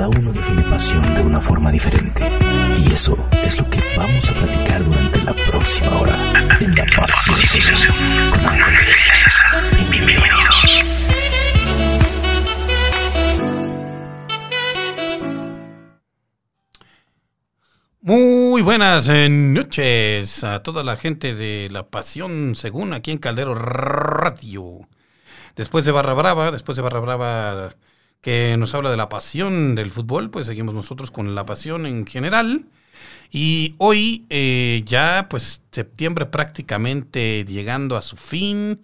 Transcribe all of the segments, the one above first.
Cada uno define pasión de una forma diferente. Y eso es lo que vamos a platicar durante la próxima hora en La Pasión con Bienvenidos. Muy buenas eh, noches a toda la gente de La Pasión Según aquí en Caldero Radio. Después de Barra Brava, después de Barra Brava que nos habla de la pasión del fútbol, pues seguimos nosotros con la pasión en general. Y hoy eh, ya pues septiembre prácticamente llegando a su fin.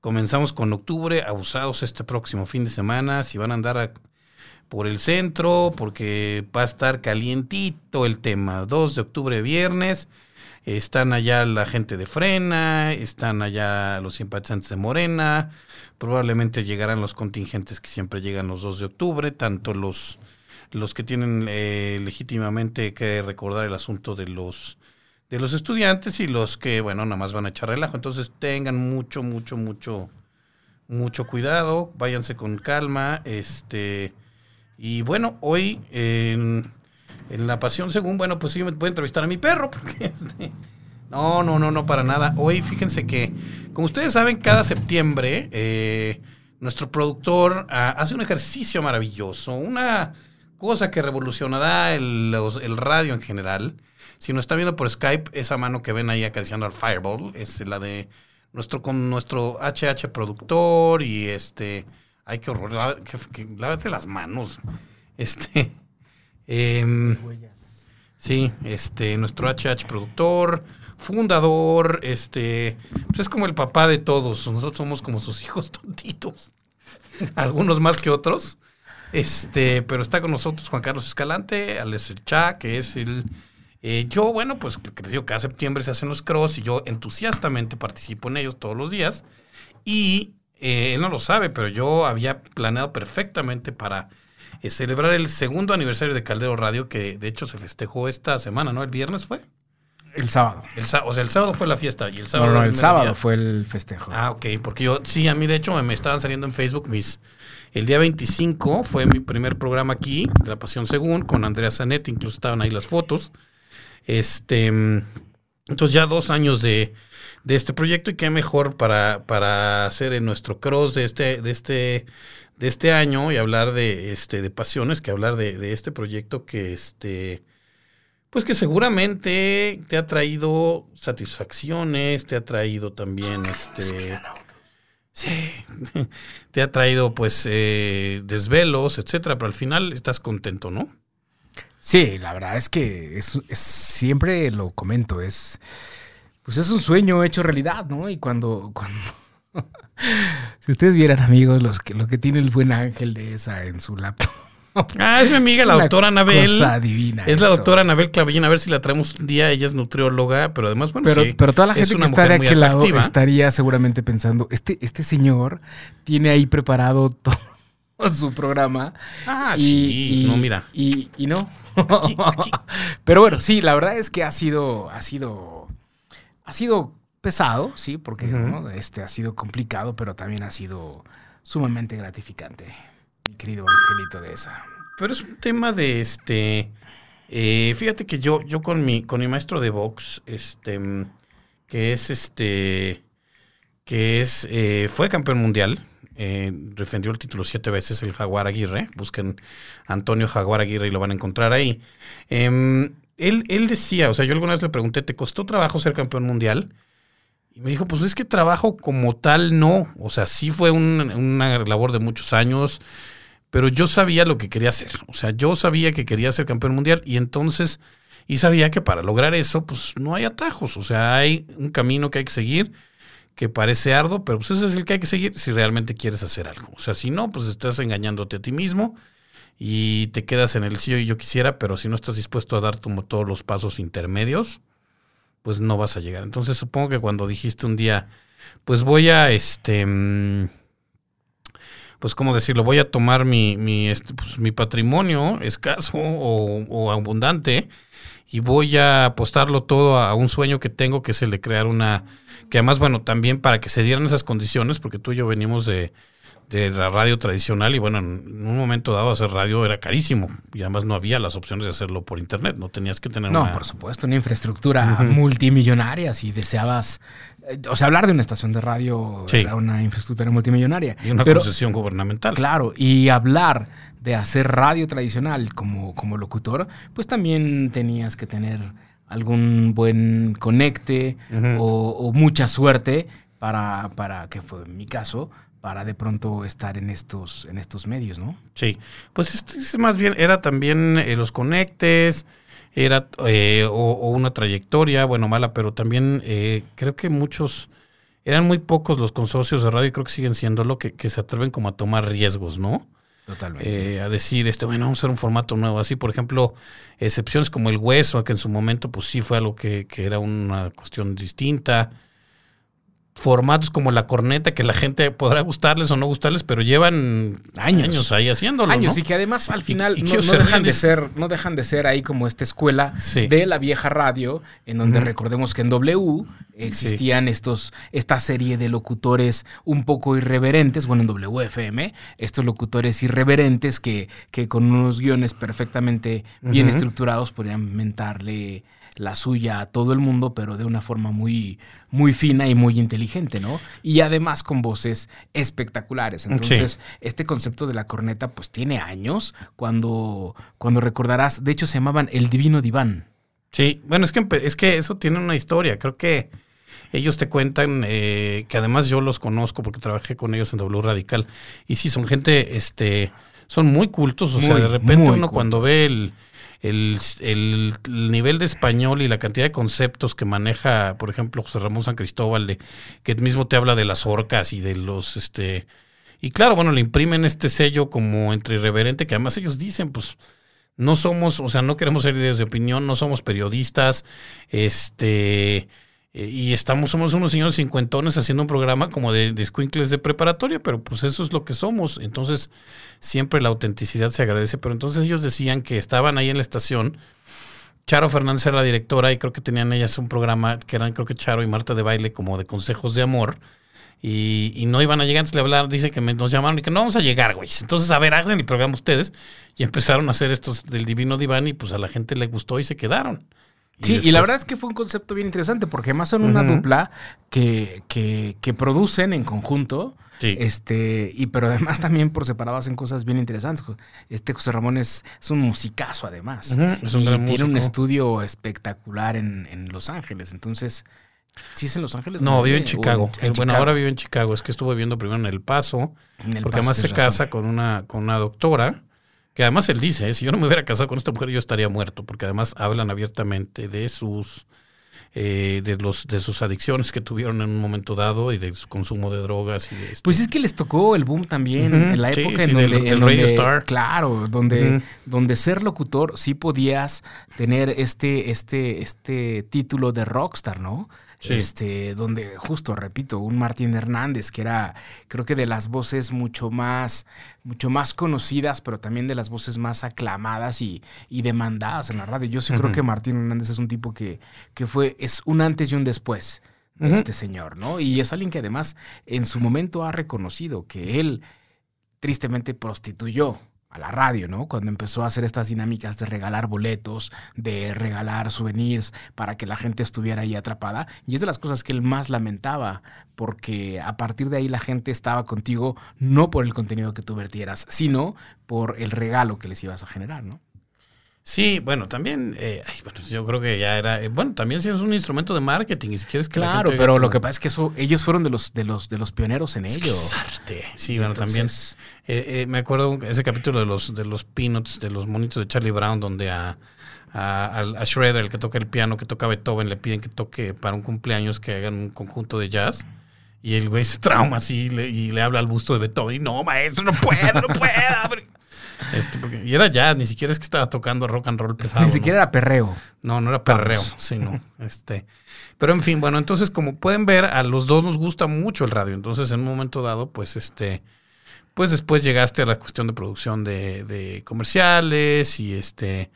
Comenzamos con octubre, abusados este próximo fin de semana, si van a andar por el centro, porque va a estar calientito el tema. 2 de octubre, viernes. Están allá la gente de Frena, están allá los simpatizantes de Morena, probablemente llegarán los contingentes que siempre llegan los 2 de octubre, tanto los, los que tienen eh, legítimamente que recordar el asunto de los, de los estudiantes y los que, bueno, nada más van a echar relajo. Entonces tengan mucho, mucho, mucho, mucho cuidado, váyanse con calma, este y bueno, hoy en, La Pasión Según, bueno, pues sí me puedo entrevistar a mi perro, porque este, no, no, no, no, para nada. Hoy fíjense que, como ustedes saben, cada septiembre eh, nuestro productor ah, hace un ejercicio maravilloso, una cosa que revolucionará el, el radio en general. Si nos está viendo por Skype, esa mano que ven ahí acariciando al Fireball es la de nuestro con nuestro HH productor y este Ay, qué horror. Lávate las manos. Este. Em, sí, este, nuestro HH productor, fundador, este, pues es como el papá de todos. Nosotros somos como sus hijos tontitos. Algunos más que otros. Este, pero está con nosotros Juan Carlos Escalante, Alex Cha, que es el. Eh, yo, bueno, pues creció cada septiembre se hacen los cross y yo entusiastamente participo en ellos todos los días. Y eh, él no lo sabe, pero yo había planeado perfectamente para eh, celebrar el segundo aniversario de Caldero Radio, que de hecho se festejó esta semana, ¿no? ¿El viernes fue? El sábado. El, o sea, el sábado fue la fiesta y el sábado. No, no, el sábado fue el festejo. Ah, ok, porque yo, sí, a mí de hecho me, estaban saliendo en Facebook mis. El día 25 fue mi primer programa aquí, de La Pasión Según, con Andrea Zanetti, incluso estaban ahí las fotos. Este. Entonces ya dos años de, de este proyecto y qué mejor para, para hacer en nuestro cross de este, de este, de este año y hablar de, este, de pasiones que hablar de, este proyecto que este, pues que seguramente te ha traído satisfacciones, te ha traído también este. Sí, te ha traído pues eh, desvelos, etcétera, pero al final estás contento, ¿no? Sí, la verdad es que es, siempre lo comento, es pues es un sueño hecho realidad, ¿no? Y cuando, cuando si ustedes vieran, amigos, los que, lo que tiene el buen ángel de esa en su laptop. Ah, es mi amiga, la doctora Anabel. Cosa divina. Es la doctora Anabel Clavillín. A ver si la traemos un día. Ella es nutrióloga, pero además, bueno, pero, sí, pero toda la gente que está de aquel lado estaría seguramente pensando: este, este señor tiene ahí preparado todo su programa. Ah, y, sí. no, mira. Y, y no. pero bueno, sí, la verdad es que ha sido, ha sido ha sido pesado, sí, porque este ha sido complicado, pero también ha sido sumamente gratificante, mi querido Angelito de esa. Pero es un tema de este. Eh, fíjate que yo, yo con mi, con mi maestro de box, este, que es este, que es, eh, fue campeón mundial, eh, defendió el título siete veces, el Jaguar Aguirre. Busquen Antonio Jaguar Aguirre y lo van a encontrar ahí. Em, él, él decía, o sea, yo alguna vez le pregunté, ¿te costó trabajo ser campeón mundial? Y me dijo, pues es que trabajo como tal no. O sea, sí fue una labor de muchos años, pero yo sabía lo que quería hacer. O sea, yo sabía que quería ser campeón mundial y entonces, y sabía que para lograr eso, pues no hay atajos. O sea, hay un camino que hay que seguir que parece arduo, pero pues ese es el que hay que seguir si realmente quieres hacer algo. O sea, si no, pues estás engañándote a ti mismo y te quedas en el sí y yo quisiera, pero si no estás dispuesto a dar como todos los pasos intermedios, pues no vas a llegar. Entonces supongo que cuando dijiste un día, pues voy a este mm, pues cómo decirlo, voy a tomar mi, mi, este, pues, mi patrimonio escaso o, abundante y voy a apostarlo todo a un sueño que tengo, que es el de crear una, que además, bueno, también para que se dieran esas condiciones, porque tú y yo venimos de, de la radio tradicional y bueno, en un momento dado hacer radio era carísimo y además no había las opciones de hacerlo por internet, no tenías que tener No, una... por supuesto, una infraestructura multimillonaria. Si deseabas, eh, o sea, hablar de una estación de radio Sí. era una infraestructura multimillonaria. y una Pero, concesión gubernamental. claro, y hablar de hacer radio tradicional como, como locutor, pues también tenías que tener algún buen conecte o, o mucha suerte para, para, que fue mi caso, para de pronto estar en estos, en estos medios, ¿no? Sí, pues es más bien era también eh, los conectes, era eh, o, o una trayectoria, bueno, mala, pero también eh, creo que muchos, eran muy pocos los consorcios de radio y creo que siguen siendo lo que, que se atreven como a tomar riesgos, ¿no? Totalmente. Eh, a decir, este, bueno, vamos a hacer un formato nuevo. Así, por ejemplo, excepciones como el hueso, que en su momento, pues sí fue algo que, que era una cuestión distinta. Formatos como la corneta, que la gente podrá gustarles o no gustarles, pero llevan Años. años, ahí haciéndolo. años ¿no? y que además al final y no, dejan de ser no dejan de ser ahí como esta escuela Sí. de la vieja radio en donde recordemos que en W existían estos esta serie de locutores un poco irreverentes bueno en WFM estos locutores irreverentes que, que con unos guiones perfectamente bien estructurados podrían mentarle la suya a todo el mundo, pero de una forma muy, muy fina y muy inteligente, ¿no? Y además con voces espectaculares. Entonces, este concepto de la corneta, pues tiene años, cuando, cuando recordarás, de hecho se llamaban El Divino Diván. Sí, bueno, es que, es que eso tiene una historia. Creo que ellos te cuentan eh, que además yo los conozco porque trabajé con ellos en W Radical. Y sí, son gente, este, son muy cultos. O sea, de repente uno cuando ve el, el, el- el nivel de español y la cantidad de conceptos que maneja, por ejemplo, José Ramón San Cristóbal, de, que mismo te habla de las orcas y de los, este, y claro, bueno, le imprimen este sello como entre irreverente, que además ellos dicen, pues, no somos, o sea, no queremos ser líderes de opinión, no somos periodistas, este, eh, y estamos, somos unos señores cincuentones haciendo un programa como de, de de preparatoria, pero pues eso es lo que somos. Entonces, siempre la autenticidad se agradece. Pero entonces ellos decían que estaban ahí en la estación. Charo Fernández era la directora y creo que tenían ellas un programa que eran, creo que Charo y Marta de baile, como de consejos de amor. Y, y no iban a llegar, antes le hablaron, dice que nos llamaron y que no vamos a llegar, güey. Entonces, a ver, hacen el programa ustedes. Y empezaron a hacer estos del Divino Diván y pues a la gente le gustó y se quedaron. Sí, y la verdad es que fue un concepto bien interesante, porque además son una dupla que, que, que producen en conjunto. Sí. Este, y pero además también por separado hacen cosas bien interesantes. Este José Ramón es, es un musicazo además. Es un y gran tiene un estudio espectacular en, en Los Ángeles. Entonces, ¿sí es en Los Ángeles? No, ¿O vive en Chicago. en bueno, Chicago? ahora vive en Chicago. Es que estuvo viviendo primero en El Paso, En El porque Paso, además se razón. casa con una, con una doctora, que además él dice, ¿eh? si yo no me hubiera casado con esta mujer, yo estaría muerto, porque además hablan abiertamente de sus, eh, de los, de sus adicciones que tuvieron en un momento dado y de su consumo de drogas y de esto. Pues es que les tocó el boom también en la época sí, en donde, del en Radio donde- Star. claro, donde, donde ser locutor sí podías tener este, este, este título de rockstar, ¿no? Sí. Este, donde justo, repito, un Martín Hernández, que era, creo que de las voces mucho más, mucho más conocidas, pero también de las voces más aclamadas y, y demandadas en la radio. Yo sí creo que Martín Hernández es un tipo que, que fue, es un antes y un después de este señor, ¿no? Y es alguien que además en su momento ha reconocido que él tristemente prostituyó a la radio, ¿no? Cuando empezó a hacer estas dinámicas de regalar boletos, de regalar souvenirs para que la gente estuviera ahí atrapada. Y es de las cosas que él más lamentaba, porque a partir de ahí la gente estaba contigo no por el contenido que tú vertieras, sino por el regalo que les ibas a generar, ¿no? Sí, bueno, también, eh, ay, bueno, yo creo que ya era, eh, bueno, también sí es un instrumento de marketing y si quieres que la Claro, pero lo que pasa es que eso, ellos fueron de los, de los, de los pioneros en Es ello. que es arte. Sí, bueno, también. Entonces, Eh, eh, me acuerdo ese capítulo de los de los Peanuts, de los monitos de Charlie Brown, donde a, a Shredder, el que toca el piano, que toca Beethoven, le piden que toque para un cumpleaños que hagan un conjunto de jazz. Y el güey se trauma así y le, y le habla al busto de Beethoven. Y no, maestro, no puedo, no puedo. Abre". Este, porque- y era jazz, ni siquiera es que estaba tocando rock and roll pesado. ni ¿no? siquiera era perreo. No, no era perreo, Vamos. sí, no. Este. Pero en fin, bueno, entonces, como pueden ver, a los dos nos gusta mucho el radio. Entonces, en un momento dado, pues este. Pues después llegaste a la cuestión de producción de, de comerciales y este.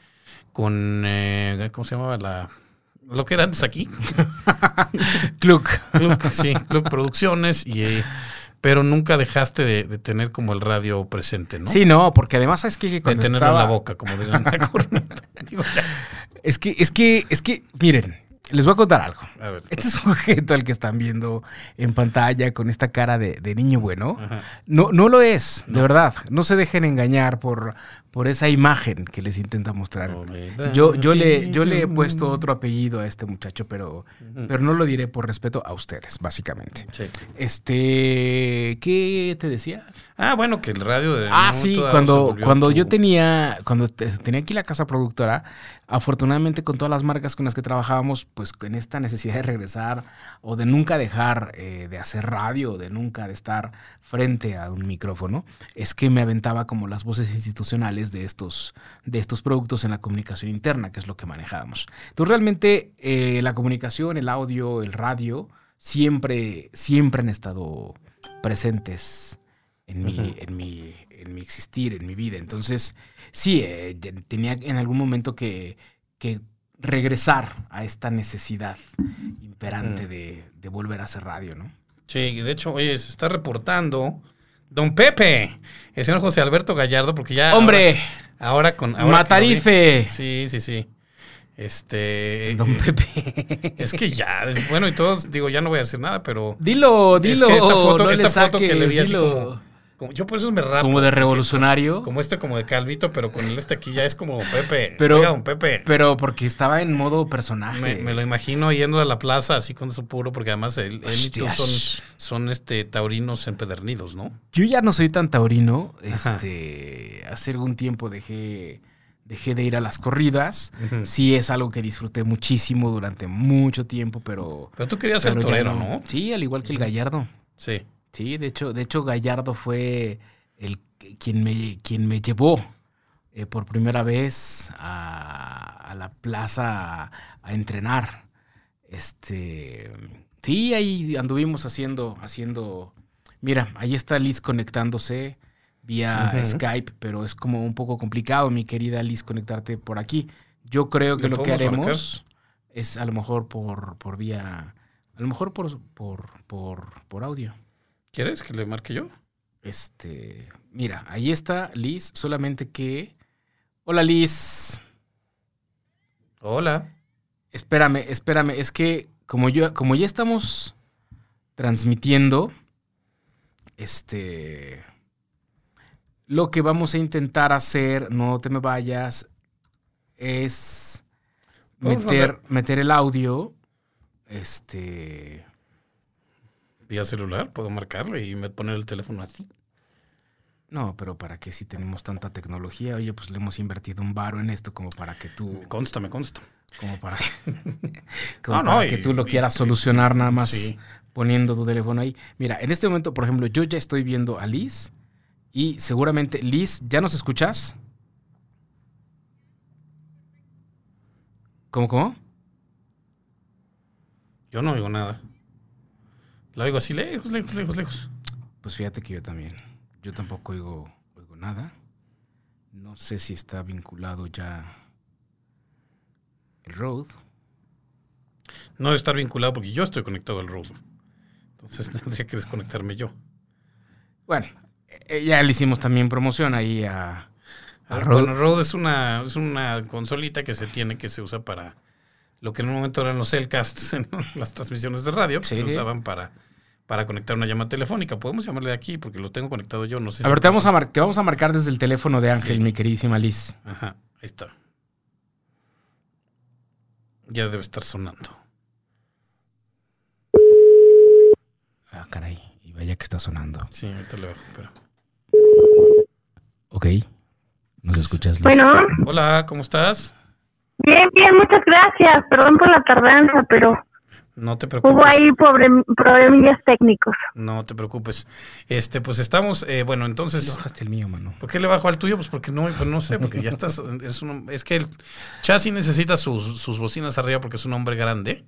Con. eh, ¿Cómo se llamaba? La. Lo que era antes aquí. Club. Club, sí, Club Producciones. Y eh, pero nunca dejaste de, de tener como el radio presente, ¿no? Sí, no, porque además es que De cuando tenerlo estaba- en la boca, como dirían la corneta. Digo. Es que, es que, es que, miren, les voy a contar algo. A ver. Este sujeto al que están viendo en pantalla con esta cara de, de niño bueno, Ajá. no, no lo es, de verdad. No se dejen engañar por, por esa imagen que les intenta mostrar. Yo, yo, le, yo le he puesto otro apellido a este muchacho, pero, pero no lo diré por respeto a ustedes, básicamente. Sí. Este, ¿qué te decía? Ah, bueno, que el radio de. Ah, sí, cuando, cuando tu- yo tenía, cuando te- tenía aquí la casa productora, afortunadamente con todas las marcas con las que trabajábamos, pues con esta necesidad de regresar o de nunca dejar eh, de hacer radio, de nunca de estar frente a un micrófono, es que me aventaba como las voces institucionales de estos, de estos productos en la comunicación interna, que es lo que manejábamos. Entonces realmente eh, la comunicación, el audio, el radio, siempre, siempre han estado presentes en mi, en mi, en mi existir, en mi vida. Entonces, sí, eh, tenía en algún momento que, que regresar a esta necesidad imperante Ujú. de, de volver a hacer radio, ¿no? Sí, de hecho, oye, se está reportando Don Pepe, el señor José Alberto Gallardo, porque ya. ¡Hombre! Ahora, ahora con. ahora vi- ¡Matarife! Sí, sí, sí. Este. Don eh, Pepe. Es que ya, es- bueno, y todos, digo, ya no voy a decir nada, pero. Dilo, Es que dilo. esta foto- no esta le foto que le saques, vi así dilo. como- como- yo por eso me rapo. Como de revolucionario. Como este, como de Calvito, pero con el este aquí ya es como Pepe. Pero- Oiga, Don Pepe. Pero porque estaba en modo personaje. Me, me lo imagino yendo a la plaza así con su puro, porque además él, él y tú Hostias. son, son este taurinos empedernidos, ¿no? Yo ya no soy tan taurino. Ajá. Este, hace algún tiempo dejé, dejé de ir a las corridas. Sí es algo que disfruté muchísimo durante mucho tiempo, pero... Pero tú querías ser torero, ¿no? Sí, al igual que el Gallardo. Sí. Sí, de hecho, de hecho Gallardo fue el quien me, quien me llevó eh, por primera vez a, a la plaza a, a entrenar. Este, sí, ahí anduvimos haciendo, haciendo. Mira, ahí está Liz conectándose vía. Skype, pero es como un poco complicado, mi querida Liz, conectarte por aquí. Yo creo que ¿Le lo que marcar? haremos es a lo mejor por, por vía, a lo mejor por, por, por, por audio. ¿Quieres que le marque yo? Este, mira, ahí está Liz, solamente que... Hola Liz, Hola. espérame, espérame, es que como yo, como ya estamos transmitiendo, este, lo que vamos a intentar hacer, no te me vayas, es meter, meter el audio, este, Vía celular, puedo marcarle y me poner el teléfono así. no, pero para que si tenemos tanta tecnología, oye, pues le hemos invertido un varo en esto como para que tú... Me consta, me consta. como para, como No, no, para y- que tú lo y- quieras solucionar nada más Sí. poniendo tu teléfono ahí. Mira, en este momento, por ejemplo, yo ya estoy viendo a Liz y seguramente, Liz, ¿ya nos escuchas? ¿Cómo, cómo? Yo no oigo nada. La oigo así lejos, lejos, lejos, lejos. Pues fíjate que yo también. Yo tampoco oigo, oigo nada. No sé si está vinculado ya el road. No debe estar vinculado porque yo estoy conectado al road. Entonces tendría que desconectarme yo. Bueno, eh, ya le hicimos también promoción ahí a, a Rode. Bueno, Rode es una, es una consolita que se tiene, que se usa para lo que en un momento eran los Cellcasts en las transmisiones de radio, que Sí. se usaban para, para conectar una llamada telefónica. Podemos llamarle de aquí porque lo tengo conectado yo, no sé A ver, te vamos a, mar- te vamos a marcar desde el teléfono de Ángel, Sí. mi queridísima Liz. Ajá, ahí está. Ya debe estar sonando. Ah, caray. Y vaya que está sonando. Sí, ahorita le bajo, pero. Ok. ¿Nos escuchas, Liz? Bueno, Hola, ¿cómo estás? bien, bien, muchas gracias. Perdón por la tardanza, pero No te preocupes. hubo ahí pobre, problemillas técnicos. No te preocupes. Este, pues estamos, eh, bueno, Le entonces, bajaste el mío, mano. ¿por qué le bajo al tuyo? Pues porque no, pues no sé, porque ya estás, es, un- es que el chasis necesita sus, sus bocinas arriba porque es un hombre grande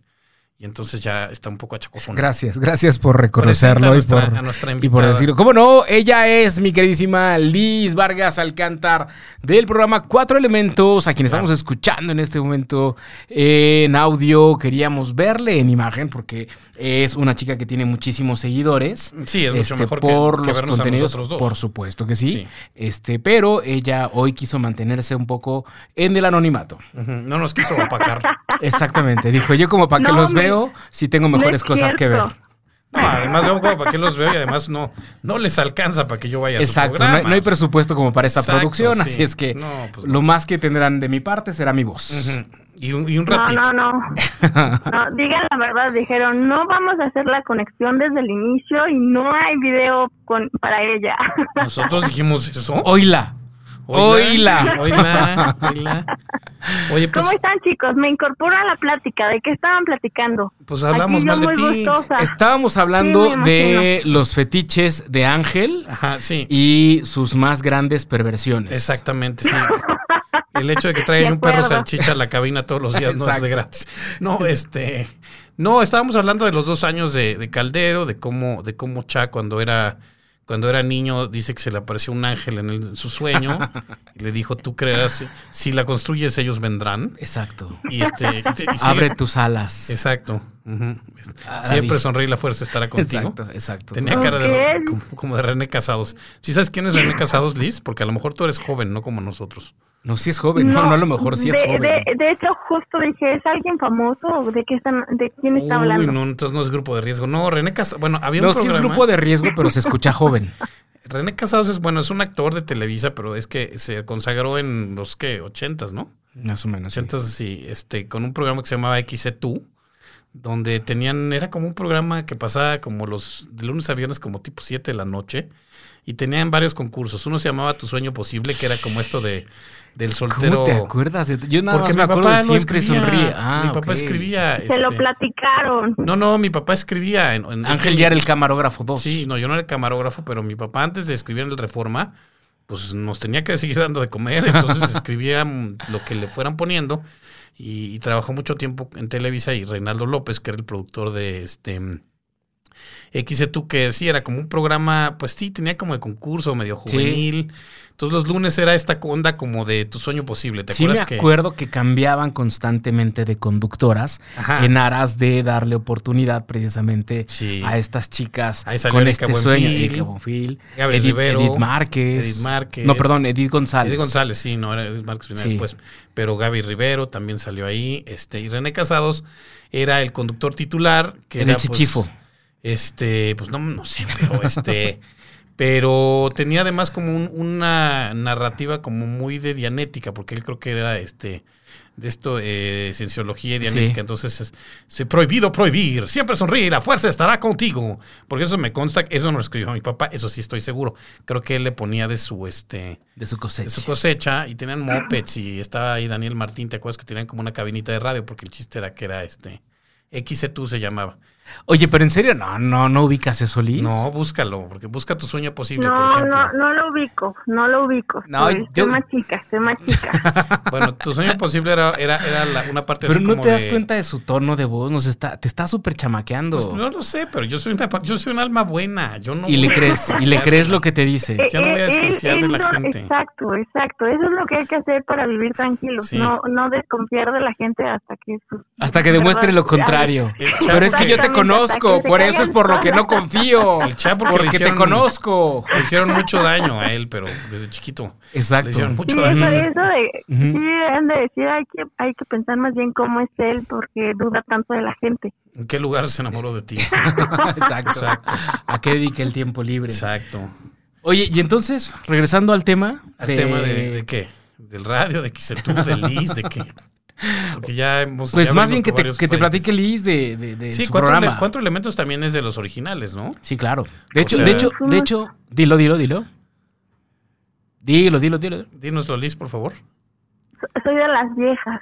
y entonces ya está un poco achacosona. Gracias, gracias por reconocerlo y a nuestra- por, a nuestra y por decirlo. ¿Cómo no? Ella es mi queridísima Liz Vargas Alcántar del programa Cuatro Elementos, a quien estamos escuchando en este momento en audio. Queríamos verle en imagen porque es una chica que tiene muchísimos seguidores. Sí, es mucho este, mejor que- por que los vernos a contenidos, nosotros dos. por supuesto que sí. Sí. Este, pero ella hoy quiso mantenerse un poco en el anonimato. No nos quiso opacar. Exactamente. Dijo, yo como para No, los me- veo si tengo No mejores es cosas que ver. No, además yo como para qué los veo y además no, no les alcanza para que yo vaya a su Exacto, no programa. hay, no hay presupuesto como para esta Exacto, producción, sí. así es que No, pues no. lo más que tendrán de mi parte será mi voz. Y, un, y un ratito. no, no. No, digan la verdad, dijeron, no vamos a hacer la conexión desde el inicio y no hay video con, para ella. Nosotros dijimos eso. Oíla. Oíla. Oíla. Oíla. Oye, pues, ¿Cómo están chicos? Me incorporo a la plática. ¿De qué estaban platicando? pues hablamos mal de ti. gustosa. Estábamos hablando Sí, de los fetiches de Ángel Ajá, sí. y sus más grandes perversiones. Exactamente, sí. El hecho de que traigan De un perro salchicha a la cabina todos los días no es de gratis. No, este. No, estábamos hablando de los dos años de, de Caldero, de cómo, de cómo Cha cuando era, cuando era niño dice que se le apareció un ángel en, el- en su sueño y le dijo, tú creerás, si la construyes ellos vendrán. Exacto. Y este. y te- y sigue- Abre tus alas. Exacto. ujú. Ah, Siempre David. sonreír la fuerza estará contigo. Exacto, exacto. Tenía cara de como, como de René Casados. ¿Sí sabes quién es René Casados, Liz? Porque a lo mejor tú eres joven, no como nosotros. No, si es joven, no, no, a lo mejor sí es joven. De, de hecho, justo dije, ¿es alguien famoso de qué están, de quién está Uy, hablando? no, entonces no es grupo de riesgo. No, René Casados, bueno, había No, un sí es programa. grupo de riesgo, pero se escucha joven. René Casados es, bueno, es un actor de Televisa, pero es que se consagró en los, ¿qué? Ochentas, ¿no? Más o menos. sí. Ochentas, sí, este, con un programa que se llamaba XC2, donde tenían, era como un programa que pasaba como los, de lunes a viernes como tipo 7 de la noche, y tenían varios concursos. Uno se llamaba Tu Sueño Posible, que era como esto de, del soltero... ¿Cómo te acuerdas? Yo nada Porque más me mi acuerdo papá de siempre escribía. sonríe. Ah, mi papá escribía. Se lo este, platicaron. No, no, mi papá escribía. En, Ángel que- ya era el camarógrafo 2. Sí, no, yo no era camarógrafo, pero mi papá antes de escribir en el Reforma, pues nos tenía que seguir dando de comer, entonces escribía lo que le fueran poniendo y, y trabajó mucho tiempo en Televisa y Reinaldo López, que era el productor de este mm, XC2, que sí era como un programa, pues sí, tenía como de concurso, medio Sí. juvenil. Entonces los lunes era esta onda como de tu sueño posible, ¿te Sí me acuerdas que? acuerdo que cambiaban constantemente de conductoras Ajá. en aras de darle oportunidad precisamente Sí. a estas chicas Ahí salió con Erika este sueño. Erika Edith, Rivero, Edith Márquez. Edith Márquez. No, perdón, Edith González. Edith González, sí, no, era Edith Márquez Sí. después. Pero Gaby Rivero también salió ahí. Este, y René Casados era el conductor titular. Que era, el chichifo. Pues, este, pues no, no sé, pero este. pero tenía además como un- una narrativa como muy de dianética, porque él creo que era este. De esto, eh, cienciología y dianética. Sí. Entonces, es, se prohibido prohibir. Siempre sonríe, la fuerza estará contigo. Porque eso me consta, que eso no lo escribió mi papá, eso sí estoy seguro. Creo que él le ponía de su este De su cosecha. de su cosecha y tenían mopeds y estaba ahí Daniel Martín, ¿te acuerdas que tenían como una cabinita de radio? Porque el chiste era que era este XC2 se llamaba. Oye, pero en serio, no, no, no ubicas eso, Liz. No, búscalo, porque busca tu sueño posible, No, no, no lo ubico, no lo ubico. No, Soy, yo- soy más chica, soy más chica. Bueno, tu sueño posible era, era, era la- una parte Pero así no como te das de- cuenta de su tono de voz, nos está, te está súper chamaqueando. Pues no lo sé, pero yo soy una yo soy un alma buena. Yo no y le crees, y le crees lo que te dice. Eh, Ya no voy a eh, desconfiar eh, de la gente. Exacto, exacto. Eso es lo que hay que hacer para vivir tranquilos. Sí. No, no desconfiar de la gente hasta que... Hasta que demuestre lo contrario. Chavo Pero es que yo te conozco, por eso es por lo que no confío. El chavo porque le te hicieron- conozco. Le hicieron mucho daño a él, pero desde chiquito. Le Exacto. hicieron Sí, mucho eso, daño. eso de... Ujú. Sí, deben de decir, hay que, hay que pensar más bien cómo es él porque duda tanto de la gente. ¿En qué lugar se enamoró de ti? Exacto. Exacto. ¿A qué dedica el tiempo libre? Exacto. Oye, y entonces, regresando al tema. ¿Al tema de, de qué? ¿Del radio? ¿De XC2? ¿Del Liz? ¿De qué? Porque ya hemos... Pues ya más bien que te, que te platique Liz de, de, de Sí, su cuatro, programa. ele- cuatro elementos también es de los originales, ¿no? Sí, claro. De O hecho, sea- de hecho, de hecho, dilo, dilo, dilo. Dilo, dilo, dilo. Dínoslo, Liz, por favor. So- Soy de las viejas.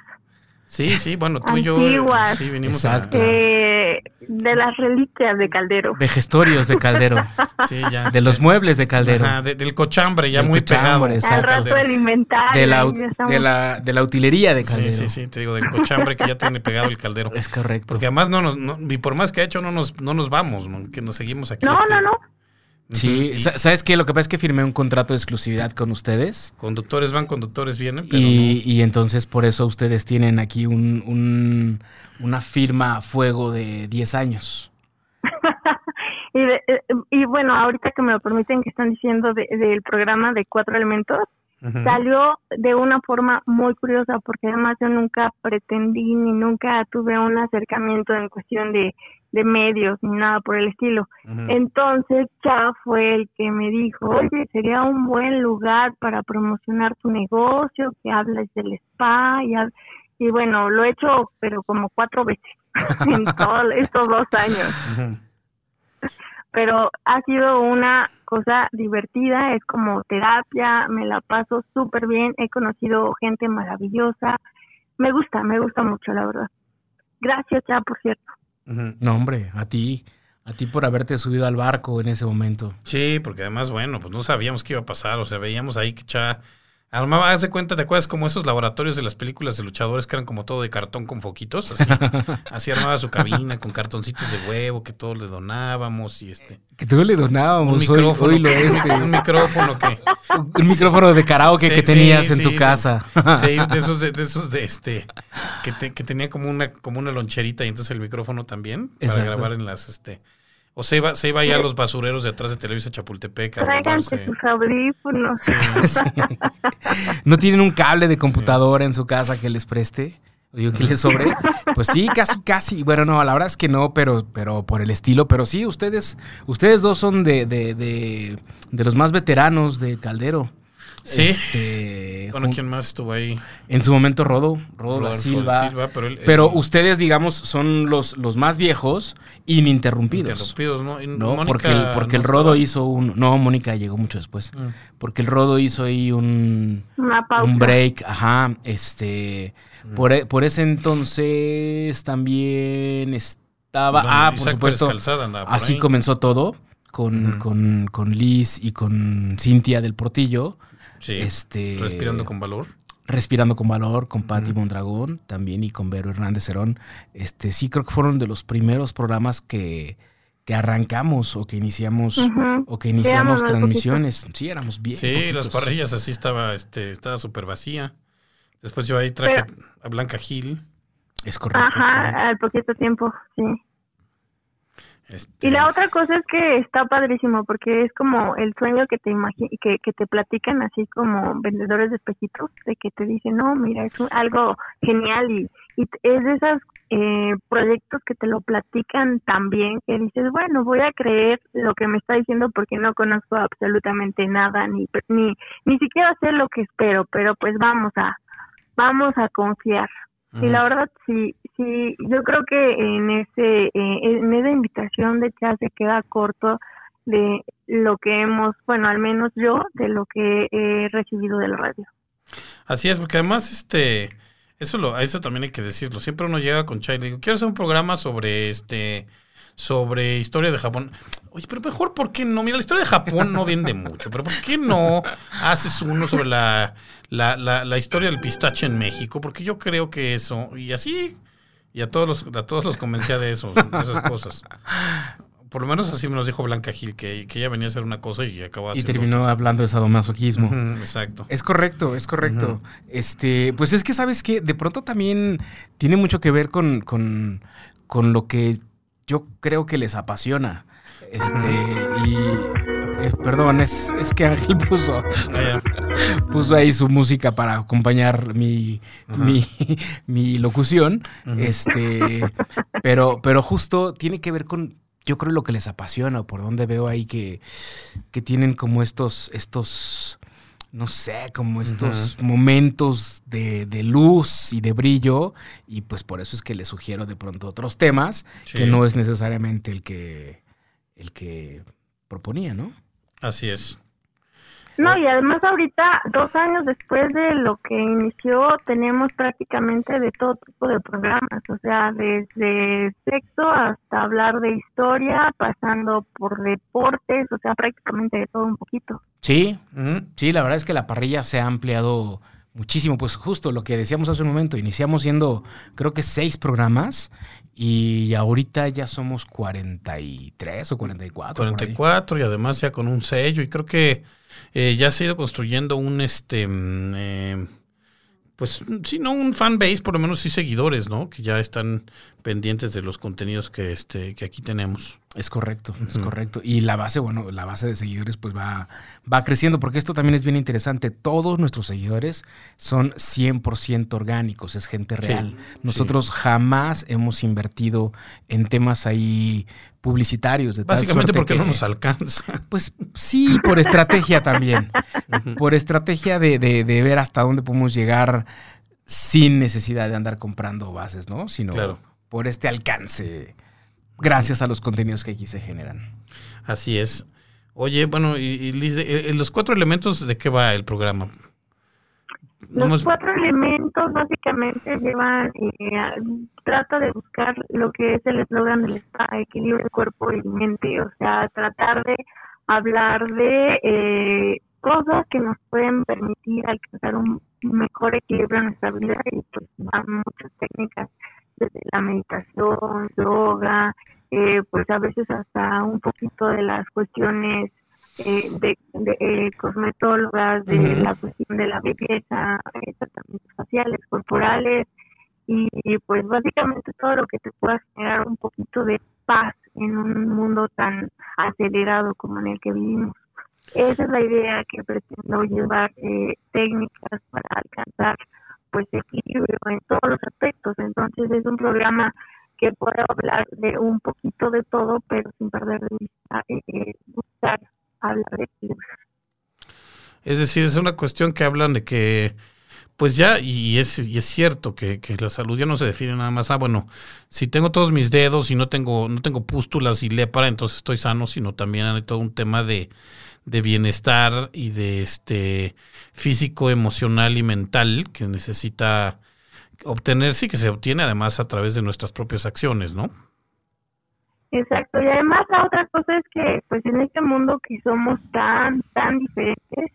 Sí, sí, bueno, tú y yo Antiguas. sí Exacto. a... Eh, de las reliquias de Caldero. De gestorios de Caldero. Sí, ya. De los muebles de Caldero. Ajá, de- del cochambre ya Del muy cochambre, pegado. Al rato inventario. De la, de la, de la utilería de Sí, Caldero. sí, sí, te digo, del cochambre que ya tiene pegado el caldero. Es correcto. Porque además no nos, no- y por más que ha hecho, no nos, no nos vamos, que nos seguimos aquí. No, este, no, no. Sí, ¿sabes qué? Lo que pasa es que firmé un contrato de exclusividad con ustedes. Conductores van, conductores vienen, pero Y, y entonces por eso ustedes tienen aquí un, un- una firma a fuego de 10 años. y, de- eh, y bueno, ahorita que me lo permiten, que están diciendo de- del programa de Cuatro Elementos, salió de una forma muy curiosa, porque además yo nunca pretendí ni nunca tuve un acercamiento en cuestión de, de medios ni nada por el estilo. Entonces ya fue el que me dijo, oye, sería un buen lugar para promocionar tu negocio, que hables del spa y, y bueno, lo he hecho pero como cuatro veces en todos estos dos años. Pero ha sido una cosa divertida, es como terapia, me la paso súper bien, he conocido gente maravillosa, me gusta, me gusta mucho, la verdad. Gracias ya, por cierto. No, hombre, a ti. A ti por haberte subido al barco en ese momento. Sí, porque además, bueno, pues no sabíamos qué iba a pasar, o sea, veíamos ahí que ya... Armaba, haz de cuenta, ¿te acuerdas como esos laboratorios de las películas de luchadores que eran como todo de cartón con foquitos? Así, así armaba su cabina con cartoncitos de huevo que todos le donábamos y este... Que tú le donábamos Un micrófono, hoy que- este, un micrófono que... un micrófono de karaoke Sí, que sí, tenías en tu sí. casa. Sí, de esos de, de esos de este que, te- que tenía como una como una loncherita y entonces el micrófono también para grabar en las este o se iba se iba ya a los basureros de atrás de Televisa Chapultepec a Tráiganse sus audífonos. Sí, Sí. ¿No tienen un cable de computadora en su casa que les preste? O Digo que les sobre. Pues sí, casi, casi. Bueno, no, la verdad es que no, pero, pero por el estilo. Pero sí, ustedes, ustedes dos son de, de, de, de los más veteranos de Caldero. Sí. Este, Bueno, ¿quién más estuvo ahí? En su momento Rodo, Rodo da Silva. Silva, pero, él- Pero él- ustedes, digamos, son los, los más viejos ininterrumpidos. interrumpidos, ¿no? No, Mónica porque el, porque el no Rodo estaba. hizo un... No, Mónica llegó mucho después. Mm. Porque el Rodo hizo ahí un, Una pausa. un break, ajá, este... Mm. Por, e- por ese entonces también estaba... Don ah, por Isaac supuesto, Calzada por así ahí. comenzó todo. Con, con, con Liz y con Cintia del Portillo. Sí, este, respirando con valor. Respirando con Valor, con Patti Mondragón también y con Vero Hernández Cerón. Este, sí creo que fueron de los primeros programas que, que arrancamos o que iniciamos o que iniciamos transmisiones. Sí, éramos bien. Sí, poquitos. las parrillas así estaba este estaba súper vacía. Después yo ahí traje Pero- a Blanca Gil. Es correcto. Ajá, al poquito tiempo, sí. Este, Y la otra cosa es que está padrísimo porque es como el sueño que te que, que te platican así como vendedores de espejitos, de que te dicen, no, mira, es algo genial y, es de esos eh, proyectos que te lo platican tan bien que dices, bueno, voy a creer lo que me está diciendo porque no conozco absolutamente nada ni ni ni siquiera sé lo que espero, pero pues vamos a vamos a confiar. Y la verdad, sí, sí, yo creo que en ese, eh, en esa invitación de chat se queda corto de lo que hemos, bueno, al menos yo, de lo que he recibido de la radio. Así es, porque además, este, eso lo, a eso también hay que decirlo. Siempre uno llega con Chai y le digo, quiero hacer un programa sobre este, sobre historia de Japón. Oye, pero mejor, ¿por qué no? Mira, la historia de Japón no vende mucho, pero ¿por qué no haces uno sobre la, la, la, la historia del pistache en México? Porque yo creo que eso, y así, y a todos los, a todos los convencía de eso, de esas cosas. Por lo menos así me nos dijo Blanca Gil, que, que ella venía a hacer una cosa y acabó Y terminó hablando de sadomasoquismo. Ujú, exacto. Es correcto, es correcto. Este, pues es que sabes que de pronto también tiene mucho que ver con, con, con lo que yo creo que les apasiona. Este, y eh, perdón, es, es que Ángel puso, Ah, puso ahí su música para acompañar mi, mi, mi locución. Este, pero, pero justo tiene que ver con, yo creo, lo que les apasiona, o por donde veo ahí que, que tienen como estos, estos, no sé, como estos momentos de, de luz y de brillo. Y pues por eso es que les sugiero de pronto otros temas, que no es necesariamente el que, el que proponía, ¿no? Así es. No, y además ahorita, dos años después de lo que inició, tenemos prácticamente de todo tipo de programas, o sea, desde sexo hasta hablar de historia, pasando por deportes, o sea, prácticamente de todo un poquito. Sí, Ujú. sí, la verdad es que la parrilla se ha ampliado muchísimo. Pues justo lo que decíamos hace un momento, iniciamos siendo creo que seis programas y ahorita ya somos 43 o 44. por ahí. 44 y además ya con un sello y creo que eh, ya se ha ido construyendo un este mm, eh, pues sí no un fan base por lo menos sí seguidores no que ya están pendientes de los contenidos que este que aquí tenemos Es correcto, es correcto. Y la base, bueno, la base de seguidores pues va, va creciendo, porque esto también es bien interesante. Todos nuestros seguidores son 100% orgánicos, es gente real. Nosotros jamás hemos invertido en temas ahí publicitarios. De tal básicamente suerte porque no que- nos alcanza Pues sí, por estrategia también. Por estrategia de, de- de ver hasta dónde podemos llegar sin necesidad de andar comprando bases, ¿no? Sino Claro. Por este alcance, gracias a los contenidos que aquí se generan. así es. Oye bueno y, y Liz, eh, eh, los cuatro elementos de qué va el programa Los cuatro elementos básicamente llevan, eh, trata de buscar lo que es el eslogan del spa, equilibrio de cuerpo y mente, o sea, tratar de hablar de eh, cosas que nos pueden permitir alcanzar un mejor equilibrio en nuestra vida y pues van muchas técnicas, desde la meditación, yoga, eh, pues a veces hasta un poquito de las cuestiones eh, de, de eh, cosmetólogas, de la cuestión de la belleza, eh, tratamientos faciales, corporales, y, y, pues básicamente todo lo que te pueda generar un poquito de paz en un mundo tan acelerado como en el que vivimos. Esa es la idea que pretendo llevar eh, técnicas para alcanzar pues equilibrio en todos los aspectos. Entonces es un programa que puede hablar de un poquito de todo, pero sin perder de vista eh, eh, buscar hablar de equilibrio. Es decir, es una cuestión que hablan de que, pues ya, y es, y es cierto que, la salud ya no se define nada más, ah, bueno, si tengo todos mis dedos y no tengo, no tengo pústulas y lepra, entonces estoy sano, sino también hay todo un tema de, de bienestar y de este físico, emocional y mental que necesita obtenerse y que se obtiene además a través de nuestras propias acciones, ¿no? Exacto, y además la otra cosa es que pues en este mundo que somos tan, tan diferentes,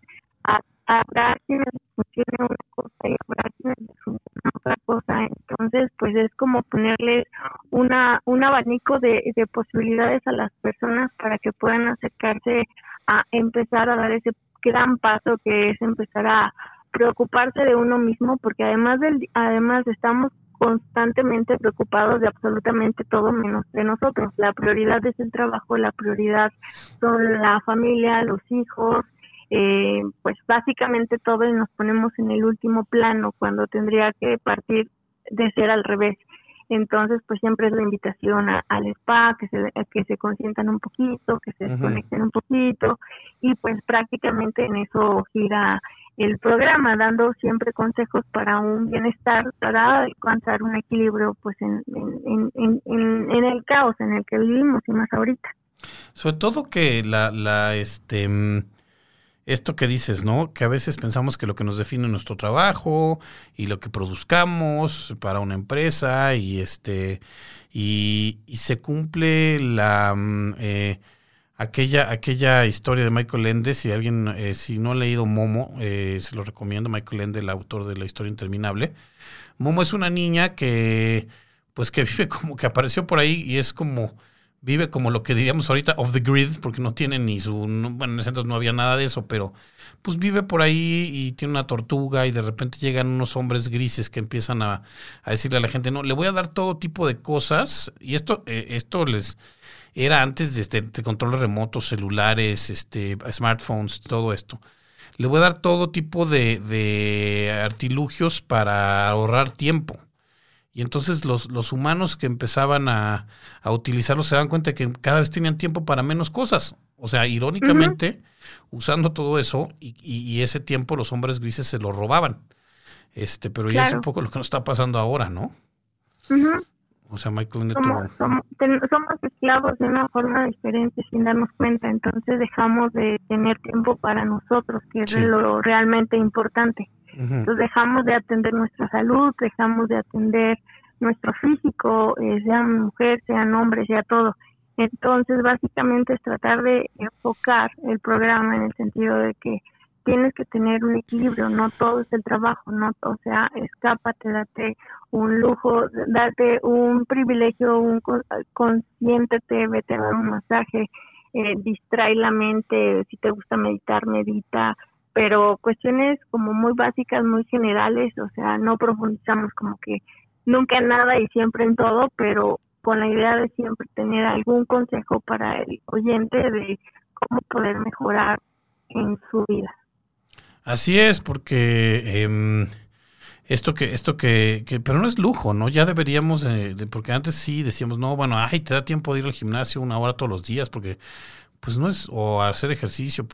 habrá quienes funcione una cosa y habrá quienes funcione otra cosa, entonces pues es como ponerles una, un abanico de, de posibilidades a las personas para que puedan acercarse a empezar a dar ese gran paso que es empezar a preocuparse de uno mismo, porque además del, además estamos constantemente preocupados de absolutamente todo menos de nosotros. La prioridad es el trabajo, la prioridad son la familia, los hijos, eh, pues básicamente todo y nos ponemos en el último plano cuando tendría que partir de ser al revés. Entonces, pues siempre es la invitación a- al spa, que se, a que se consientan un poquito, que se desconecten un poquito, y pues prácticamente en eso gira el programa, dando siempre consejos para un bienestar, para alcanzar un equilibrio pues en, en, en, en, en el caos en el que vivimos y más ahorita. Sobre todo que la, la, este, mm, esto que dices, ¿no? Que a veces pensamos que lo que nos define es nuestro trabajo y lo que produzcamos para una empresa y este, y, y se cumple la, mm, eh, aquella, aquella historia de Michael Ende, si alguien, eh, si no ha leído Momo, eh, se lo recomiendo, Michael Ende, el autor de la historia interminable. Momo es una niña que, pues que vive como que apareció por ahí y es como, vive como lo que diríamos ahorita off the grid, porque no tiene ni su, no- bueno, en ese entonces no había nada de eso, pero pues vive por ahí y tiene una tortuga y de repente llegan unos hombres grises que empiezan a, a decirle a la gente, no, le voy a dar todo tipo de cosas y esto, eh, esto les era antes de, este, de controles remotos, celulares, este, smartphones, todo esto. Le voy a dar todo tipo de, de artilugios para ahorrar tiempo. Y entonces los, los humanos que empezaban a, a utilizarlos se daban cuenta que cada vez tenían tiempo para menos cosas. O sea, irónicamente, usando todo eso, y, y- y ese tiempo los hombres grises se lo robaban. Este, pero ya es Claro. un poco lo que nos está pasando ahora, ¿no? Ujú. O sea, Michael somos, somos, somos esclavos de una forma diferente sin darnos cuenta, entonces dejamos de tener tiempo para nosotros, que es Sí. lo realmente importante. Entonces dejamos de atender nuestra salud, dejamos de atender nuestro físico, eh, sean mujer, sean hombre, sea todo. Entonces básicamente es tratar de enfocar el programa en el sentido de que tienes que tener un equilibrio, no todo es el trabajo, no, o sea, escápate, date un lujo, date un privilegio, un con- consiéntete, vete a dar un masaje, eh, distrae la mente, si te gusta meditar, medita, pero cuestiones como muy básicas, muy generales, o sea, no profundizamos como que nunca en nada y siempre en todo, pero con la idea de siempre tener algún consejo para el oyente de cómo poder mejorar en su vida. Así es, porque em, esto que, esto que, que, pero no es lujo, ¿no? Ya deberíamos, eh, porque antes sí decíamos, no, bueno, ay, te da tiempo de ir al gimnasio una hora todos los días, porque pues no es, o hacer ejercicio,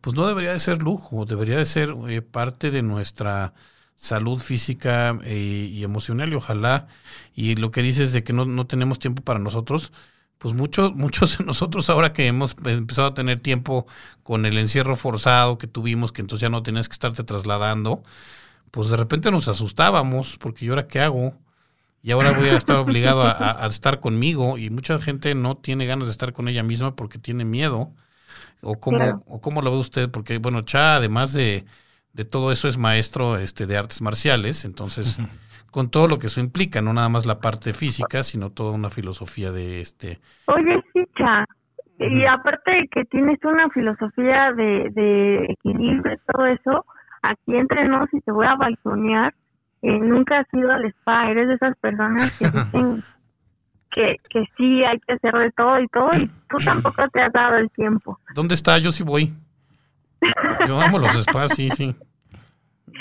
pues no debería de ser lujo, debería de ser eh, parte de nuestra salud física eh, y emocional y ojalá, y lo que dices de que no, no tenemos tiempo para nosotros, pues muchos, muchos de nosotros ahora que hemos empezado a tener tiempo con el encierro forzado que tuvimos, que entonces ya no tenías que estarte trasladando, pues de repente nos asustábamos, porque yo ahora qué hago, y ahora voy a estar obligado a, a- a estar conmigo, y mucha gente no tiene ganas de estar con ella misma porque tiene miedo. ¿O cómo, Claro. o cómo lo ve usted? Porque, bueno, Cha, además de, de todo eso, es maestro este, de artes marciales, entonces, con todo lo que eso implica, no nada más la parte física, sino toda una filosofía de este. Oye, sí, Cha, y aparte de que tienes una filosofía de, de equilibrio y todo eso, aquí entre nos, y te voy a balconear, eh, nunca has ido al spa, eres de esas personas que dicen que, que sí hay que hacer de todo y todo, y tú tampoco te has dado el tiempo. ¿Dónde está? Yo sí voy. Yo amo los spas, sí, sí.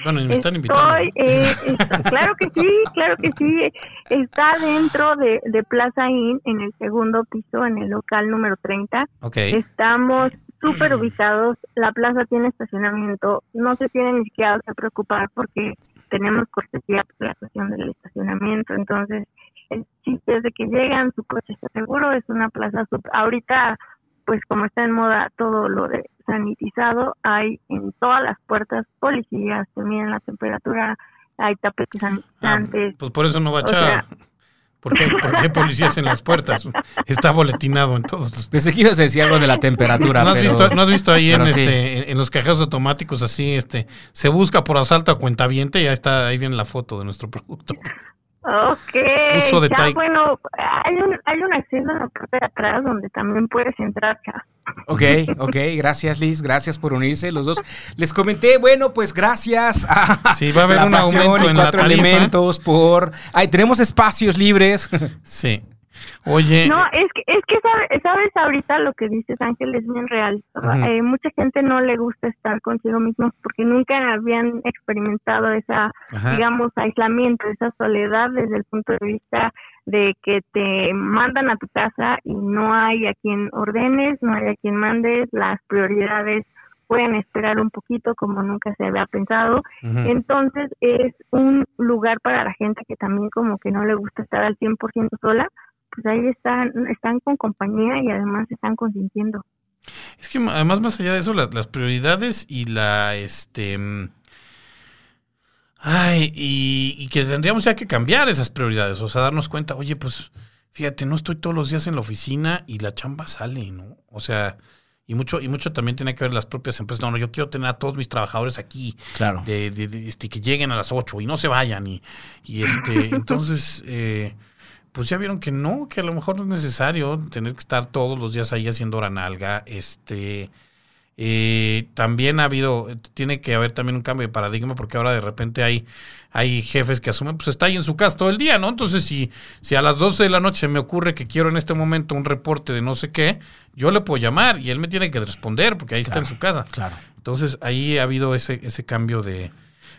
Bueno, me están invitando. Estoy, eh, es- claro que sí, claro que sí. Está dentro de, de Plaza Inn, en el segundo piso, en el local número 30. Ok. Estamos súper ubicados. La plaza tiene estacionamiento. No se tienen ni siquiera que preocupar porque tenemos cortesía por la cuestión del estacionamiento. Entonces, el chiste es de que llegan, su coche está seguro. Es una plaza. Ahorita, pues como está en moda todo lo de sanitizado, hay en todas las puertas policías que miden la temperatura, hay tapetes Ah, sanitizantes. pues por eso no va a o echar. sea- ¿Por qué, por qué hay policías en las puertas? Está boletinado en todos los... Pensé que ibas a decir algo de la temperatura, ¿No has, pero... visto, ¿No has visto ahí en, sí. este, en- en los cajeros automáticos así, este, se busca por asalto a cuentaviente y ahí está, ahí viene la foto de nuestro productor. Ok, Uso de ya bueno, hay un, hay un acceso en la parte de atrás donde también puedes entrar ya. Ok, ok, gracias Liz, gracias por unirse los dos. Les comenté, bueno, pues gracias a Sí, va a haber La un aumento y en la cuatro tarifa. elementos por... Ay, tenemos espacios libres. Sí. Oye, No, es que, es que sabe- sabes ahorita lo que dices Ángel es bien real. Eh, mucha gente no le gusta estar consigo mismos porque nunca habían experimentado esa, digamos, aislamiento, esa soledad desde el punto de vista de que te mandan a tu casa y no hay a quien ordenes, no hay a quien mandes, las prioridades pueden esperar un poquito como nunca se había pensado. Entonces es un lugar para la gente que también como que no le gusta estar al 100% sola, pues ahí están, están con compañía y además están consintiendo. Es que además más allá de eso, la- las prioridades y la este mm, ay, y, y que tendríamos ya que cambiar esas prioridades, o sea, darnos cuenta, oye, pues fíjate, no estoy todos los días en la oficina y la chamba sale, ¿no? O sea, y mucho, y mucho también tiene que ver las propias empresas. No, no, yo quiero tener a todos mis trabajadores aquí, Claro. de, de- de, este, que lleguen a las 8 y no se vayan. Y, y este, entonces, eh, pues ya vieron que no, que a lo mejor no es necesario tener que estar todos los días ahí haciendo hora nalga. Este, eh, también ha habido, tiene que haber también un cambio de paradigma porque ahora de repente hay, hay jefes que asumen, pues está ahí en su casa todo el día, ¿no? Entonces, si, si a las 12 de la noche me ocurre que quiero en este momento un reporte de no sé qué, yo le puedo llamar y él me tiene que responder porque ahí está en su casa. Claro. Entonces ahí ha habido ese, ese cambio de...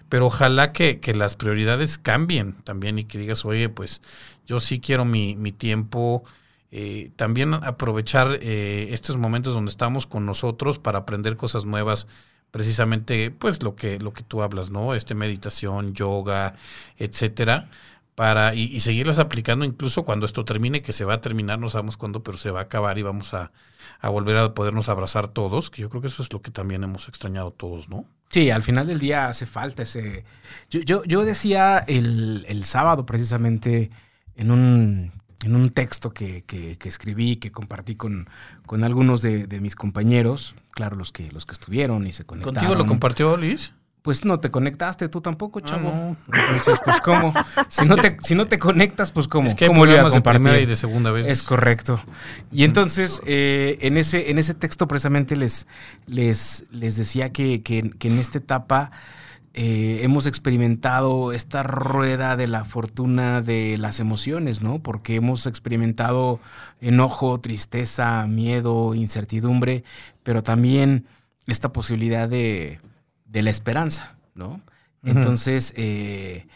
Pero ojalá que, que las prioridades cambien también y que digas, oye, pues yo sí quiero mi, mi tiempo, eh, también aprovechar eh, estos momentos donde estamos con nosotros para aprender cosas nuevas, precisamente pues lo que, lo que tú hablas, ¿no? Este meditación, yoga, etcétera, para y, y, seguirlas aplicando incluso cuando esto termine, que se va a terminar, no sabemos cuándo, pero se va a acabar y vamos a, a, volver a podernos abrazar todos, que yo creo que eso es lo que también hemos extrañado todos, ¿no? Sí, al final del día hace falta ese... Yo, yo, yo decía el, el, sábado precisamente en un, en un texto que, que, que, escribí, que compartí con, con algunos de, de, mis compañeros, claro, los que, los que estuvieron y se conectaron. ¿Contigo lo compartió Liz? Pues no te conectaste tú tampoco, chavo. Ah, no. Entonces, pues cómo. Si no te, si no te conectas, pues cómo. Es que hay ¿Cómo problemas de primera y de segunda vez. Es correcto. Y entonces, eh, en, ese, en ese texto precisamente les, les, les decía que, que, que en esta etapa eh, hemos experimentado esta rueda de la fortuna de las emociones, ¿no? Porque hemos experimentado enojo, tristeza, miedo, incertidumbre, pero también esta posibilidad de de la esperanza, ¿no? Entonces, eh,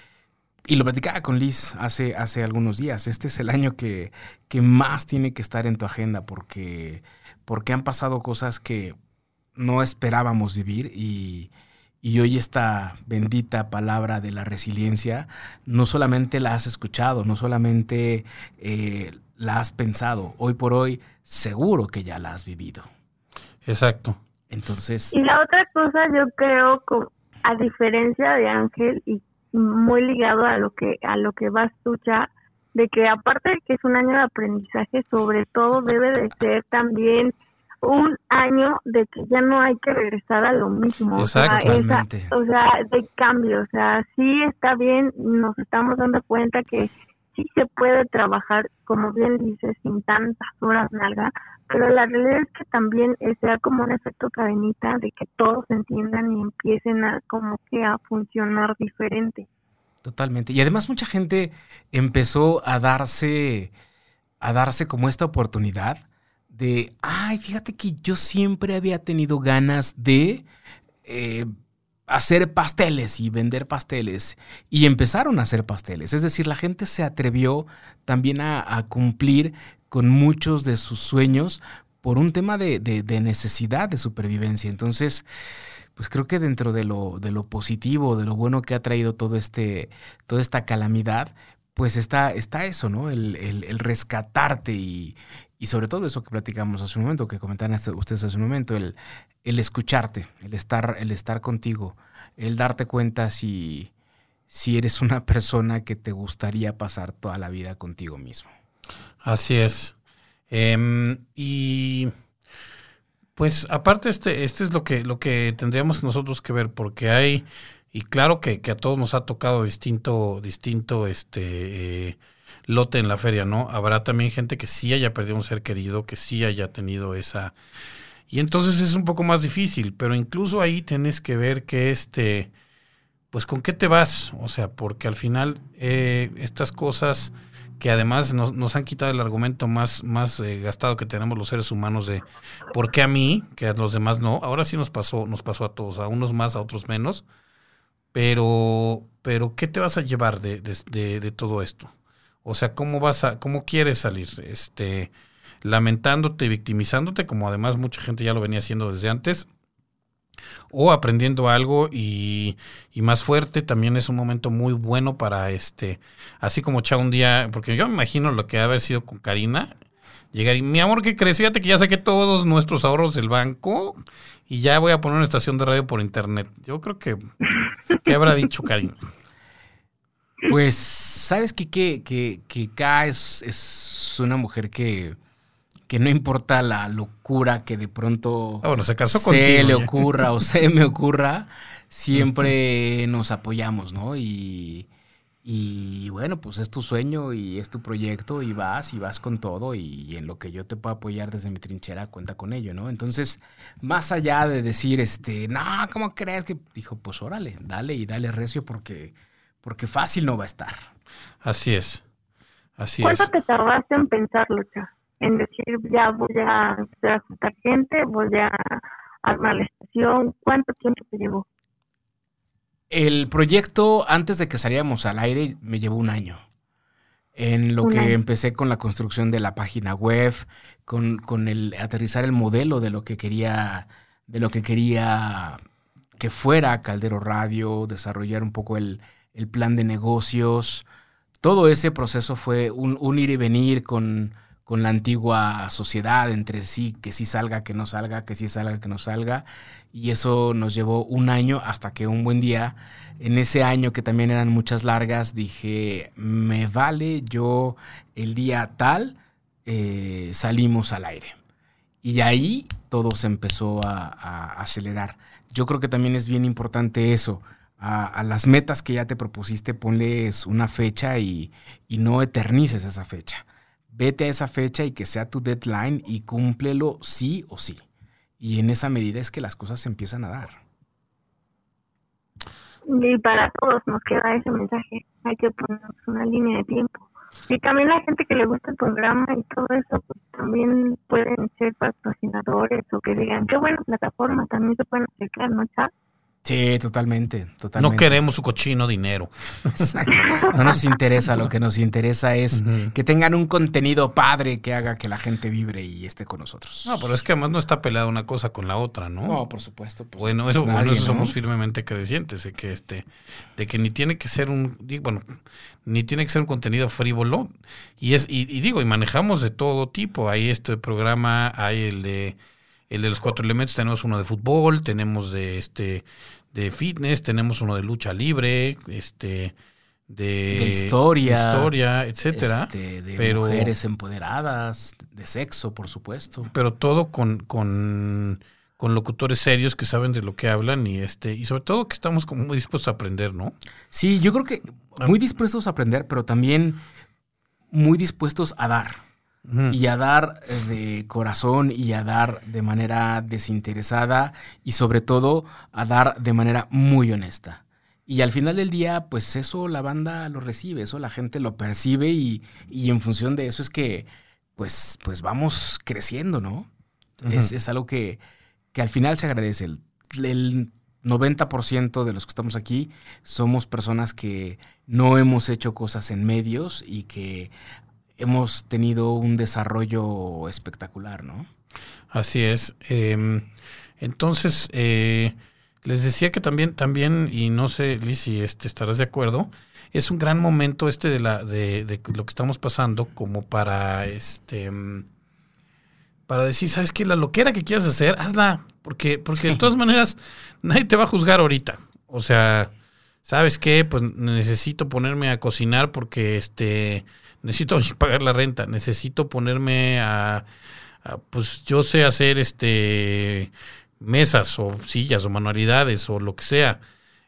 y lo platicaba con Liz hace, hace algunos días, este es el año que, que más tiene que estar en tu agenda porque, porque han pasado cosas que no esperábamos vivir y, y hoy esta bendita palabra de la resiliencia no solamente la has escuchado, no solamente eh, la has pensado, hoy por hoy seguro que ya la has vivido. Exacto. Entonces. Y la otra cosa, yo creo, a diferencia de Ángel y muy ligado a lo que a lo que vas tú ya, de que aparte de que es un año de aprendizaje, sobre todo debe de ser también un año de que ya no hay que regresar a lo mismo. Exactamente. O sea, o sea, de cambio. O sea, sí está bien, nos estamos dando cuenta que sí se puede trabajar, como bien dices, sin tantas horas nalga, pero la realidad es que también sea como un efecto cadenita de que todos entiendan y empiecen a como que a funcionar diferente. Totalmente. Y además mucha gente empezó a darse a darse como esta oportunidad de, ay, fíjate que yo siempre había tenido ganas de eh, hacer pasteles y vender pasteles. Y empezaron a hacer pasteles. Es decir, la gente se atrevió también a, cumplir con muchos de sus sueños por un tema de, necesidad de supervivencia. Entonces, pues creo que dentro de lo, positivo, de lo bueno que ha traído todo este, toda esta calamidad, pues está, está eso, ¿no? El, el rescatarte y, y, sobre todo eso que platicamos hace un momento, que comentaban ustedes hace un momento, el, el escucharte, el estar, el estar contigo, el darte cuenta si, si eres una persona que te gustaría pasar toda la vida contigo mismo. Así es. Eh, y pues aparte este, este es lo que, lo que tendríamos nosotros que ver, porque hay, y claro que, que a todos nos ha tocado distinto, distinto este eh, lote en la feria, ¿no? Habrá también gente que sí haya perdido un ser querido, que sí haya tenido esa. Y entonces es un poco más difícil, pero incluso ahí tienes que ver que este, pues con qué te vas, o sea, porque al final eh, estas cosas que además nos, nos, han quitado el argumento más, más eh, gastado que tenemos los seres humanos de por qué a mí, que a los demás no. Ahora sí nos pasó, nos pasó a todos, a unos más, a otros menos. Pero, pero ¿qué te vas a llevar de, de, todo esto? O sea, ¿cómo vas a, cómo quieres salir? Este, lamentándote, victimizándote, como además mucha gente ya lo venía haciendo desde antes, o aprendiendo algo y, y, más fuerte también es un momento muy bueno para este así como Chao un día porque yo me imagino lo que ha haber sido con Karina llegar y mi amor que crees que ya saqué todos nuestros ahorros del banco y ya voy a poner una estación de radio por internet yo creo que qué habrá dicho Karina pues sabes que que que, que K es, es una mujer que que no importa la locura que de pronto ah, bueno, se, casó se le ocurra o se me ocurra, siempre nos apoyamos, ¿no? Y, y, bueno, pues es tu sueño y es tu proyecto y vas y vas con todo y, y, en lo que yo te puedo apoyar desde mi trinchera, cuenta con ello, ¿no? Entonces, más allá de decir, este, no, ¿cómo crees que? Dijo, pues órale, dale y dale recio porque, porque fácil no va a estar. Así es. Así ¿Cuánto es. te tardaste en pensarlo, Cha? en decir ya voy a empezar a juntar gente, voy a armar la estación. ¿Cuánto tiempo te llevó? El proyecto, antes de que saliéramos al aire, me llevó un año. En lo Un que año. empecé con la construcción de la página web, con, con el aterrizar el modelo de lo que quería, de lo que quería que fuera Caldero Radio, desarrollar un poco el, el plan de negocios, todo ese proceso fue un, ir y venir con, con, la antigua sociedad entre sí, que sí salga, que no salga, que sí salga, que no salga. Y eso nos llevó un año hasta que un buen día, en ese año que también eran muchas largas, dije, me vale, yo el día tal eh, salimos al aire. Y ahí todo se empezó a, acelerar. Yo creo que también es bien importante eso. A, las metas que ya te propusiste, ponles una fecha y, y, no eternices esa fecha. Vete a esa fecha y que sea tu deadline y cúmplelo sí o sí. Y en esa medida es que las cosas se empiezan a dar. Y para todos nos queda ese mensaje. Hay que poner una línea de tiempo. Y también la gente que le gusta el programa y todo eso, pues también pueden ser patrocinadores o que digan, qué buena plataforma, también se pueden acercar, ¿no, Chad? Sí, totalmente, totalmente. No queremos su cochino dinero. Exacto. No nos interesa, lo que nos interesa es que tengan un contenido padre que haga que la gente vibre y esté con nosotros. No, pero es que además no está peleada una cosa con la otra, ¿no? No, por supuesto. bueno, eso, bueno, somos firmemente creyentes de que este, de que ni tiene que ser un, bueno, ni tiene que ser un contenido frívolo. Y es, y, y digo, y manejamos de todo tipo. Hay este programa, hay el de el de los cuatro elementos, tenemos uno de fútbol, tenemos de este de fitness, tenemos uno de lucha libre, este de, historia, historia, etcétera, este, de mujeres empoderadas, de sexo, por supuesto. Pero todo con, con, con, locutores serios que saben de lo que hablan y este y sobre todo que estamos como muy dispuestos a aprender, ¿no? Sí, yo creo que ah. muy dispuestos a aprender, pero también muy dispuestos a dar y a dar eh, de corazón y a dar de manera desinteresada y sobre todo a dar de manera muy honesta. Y al final del día, pues eso la banda lo recibe, eso la gente lo percibe y, en función de eso es que pues, pues vamos creciendo, ¿no? es, algo que, que, al final se agradece. El, el 90% de los que estamos aquí somos personas que no hemos hecho cosas en medios y que hemos tenido un desarrollo espectacular, ¿no? Así es. Em, entonces, eh, les decía que también, también, y no sé, Liz, si este, estarás de acuerdo, es un gran momento este de la, de, de lo que estamos pasando, como para este para decir, ¿sabes qué? La loquera que quieras hacer, hazla. Porque, porque de todas maneras, nadie te va a juzgar ahorita. O sea, ¿sabes qué? Pues necesito ponerme a cocinar porque este necesito pagar la renta, necesito ponerme a, pues yo sé hacer este mesas o sillas o manualidades o lo que sea.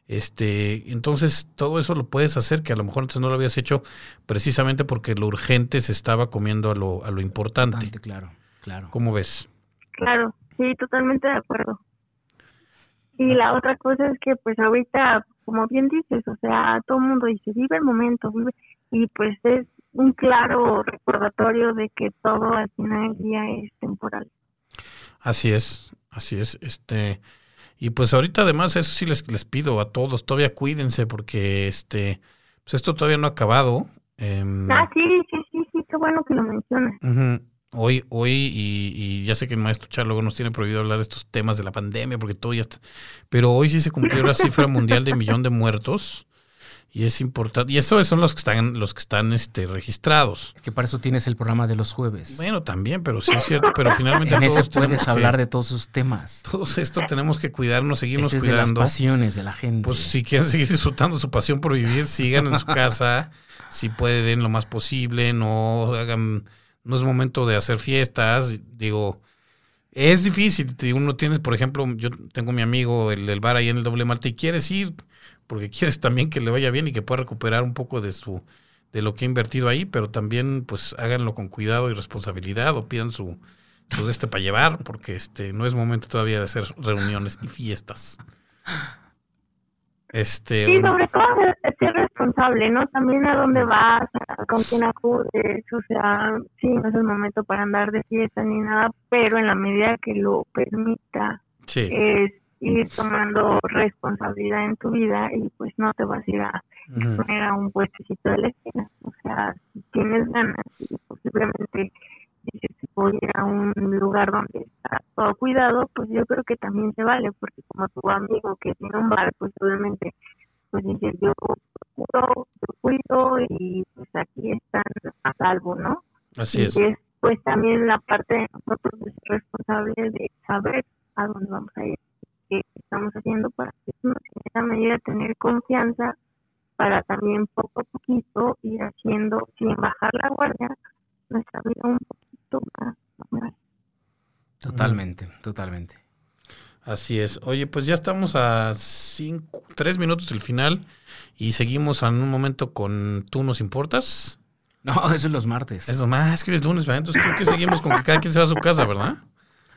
Este, entonces todo eso lo puedes hacer que a lo mejor antes no lo habías hecho precisamente porque lo urgente se estaba comiendo a lo, a lo importante. Claro, claro. ¿Cómo ves? Claro, sí, totalmente de acuerdo. Y la otra cosa es que pues ahorita, como bien dices, o sea, todo el mundo dice, vive el momento, vive, y pues es un claro recordatorio de que todo al final del día es temporal. Así es, así es. Este, y pues ahorita además eso sí les, les pido a todos, todavía cuídense porque este, pues esto todavía no ha acabado. Em, ah, sí, sí, sí, sí, qué bueno que lo mencionas. Hoy, hoy, y, y, ya sé que el maestro Charlo nos tiene prohibido hablar de estos temas de la pandemia porque todo ya está. Pero hoy sí se cumplió la cifra mundial de millón de muertos. Y es importante. Y esos son los que están, los que están este, registrados. Que para eso tienes el programa de los jueves. Bueno, también, pero sí es cierto. Pero finalmente. en ese puedes hablar de todos sus temas. Todos esto tenemos que cuidarnos, seguirnos este cuidando. De las pasiones de la gente. Pues si quieren seguir disfrutando su pasión por vivir, sigan en su casa. si pueden lo más posible. No hagan. No es momento de hacer fiestas. Digo. Es difícil. Uno tienes, por ejemplo, yo tengo mi amigo, el, el bar ahí en el doble Malta, y quieres ir porque quieres también que le vaya bien y que pueda recuperar un poco de su de lo que ha invertido ahí, pero también pues háganlo con cuidado y responsabilidad o pidan su, su este para llevar, porque este no es momento todavía de hacer reuniones y fiestas. Este, sí, sobre todo ser responsable, ¿no? También a dónde vas, con quién acudes, o sea, sí, no es el momento para andar de fiesta ni nada, pero en la medida que lo permita, sí. es ir tomando responsabilidad en tu vida y pues no te vas a ir a poner a un puestecito de la esquina. O sea, si tienes ganas y posiblemente dices voy a ir a un lugar donde está todo cuidado, pues yo creo que también se vale, porque como tu amigo que tiene un bar, pues obviamente, pues dices yo seguro, tu cuido y pues aquí están a salvo, ¿no? Así y es. es pues también la parte de nosotros de ser responsables de saber a dónde vamos a ir, estamos haciendo para que en esa medida tener confianza para también poco a poquito ir haciendo, sin bajar la guardia, nuestra vida un poquito más normal. Totalmente, totalmente. Así es. Oye, pues ya estamos a cinco, tres minutos del final y seguimos en un momento con ¿Tú nos importas? No, eso es los martes. Eso más que es lunes, ¿verdad? Entonces creo que seguimos con que cada quien se va a su casa, ¿verdad?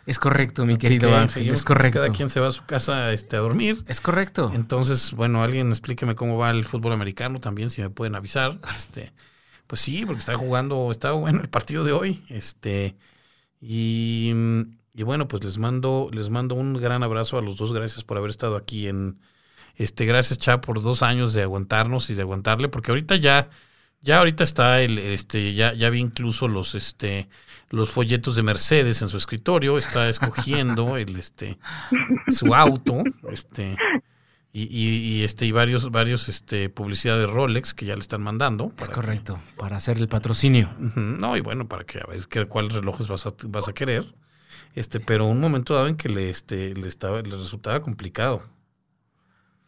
Es correcto, mi querido Ángel, es correcto. Cada quien se va a su casa este, a dormir. Es correcto. Entonces, bueno, alguien explíqueme cómo va el fútbol americano también, si me pueden avisar. Este, pues sí, porque está jugando, está bueno el partido de hoy. Este, y, y bueno, pues les mando, les mando un gran abrazo a los dos. Gracias por haber estado aquí en este, gracias, Cha, por dos años de aguantarnos y de aguantarle, porque ahorita ya, ya ahorita está el, este, ya, ya vi incluso los, este, los folletos de Mercedes en su escritorio, está escogiendo el, este, su auto, este, y, y, y, este, y varios, varios, este, publicidad de Rolex que ya le están mandando. Es correcto, para hacer el patrocinio. que- no, y bueno, para que a ver qué- cuáles relojes vas a, vas a querer. Este, pero un momento dado en que le, este, le estaba, le resultaba complicado.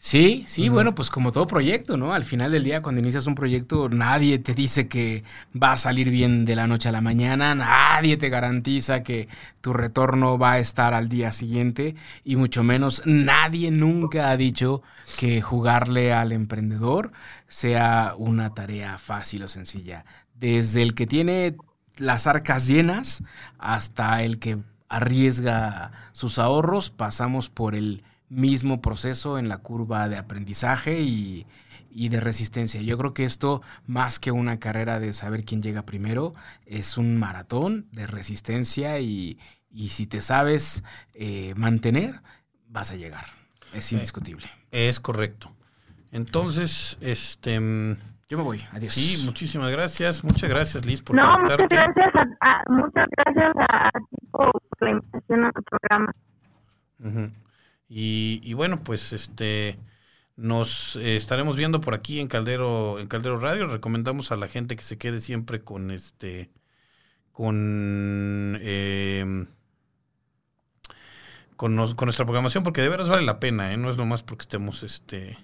Sí, sí, bueno, pues como todo proyecto, ¿no? Al final del día, cuando inicias un proyecto, nadie te dice que va a salir bien de la noche a la mañana, nadie te garantiza que tu retorno va a estar al día siguiente y mucho menos nadie nunca ha dicho que jugarle al emprendedor sea una tarea fácil o sencilla. Desde el que tiene las arcas llenas hasta el que arriesga sus ahorros, pasamos por el mismo proceso en la curva de aprendizaje y, y de resistencia. Yo creo que esto, más que una carrera de saber quién llega primero, es un maratón de resistencia y, y si te sabes eh, mantener, vas a llegar. Es indiscutible. Es correcto. Entonces, este, mm, Yo me voy. Adiós. sí, muchísimas gracias. Muchas gracias, Liz, por No, muchas conectarte. gracias a, a- muchas gracias a, a ti por la invitación a tu programa. Ujú. Y, bueno, pues este nos eh, estaremos viendo por aquí en Caldero, en Caldero Radio. Recomendamos a la gente que se quede siempre con este con eh, con, nuestra programación, porque de veras vale la pena, ¿eh? no es nomás porque estemos este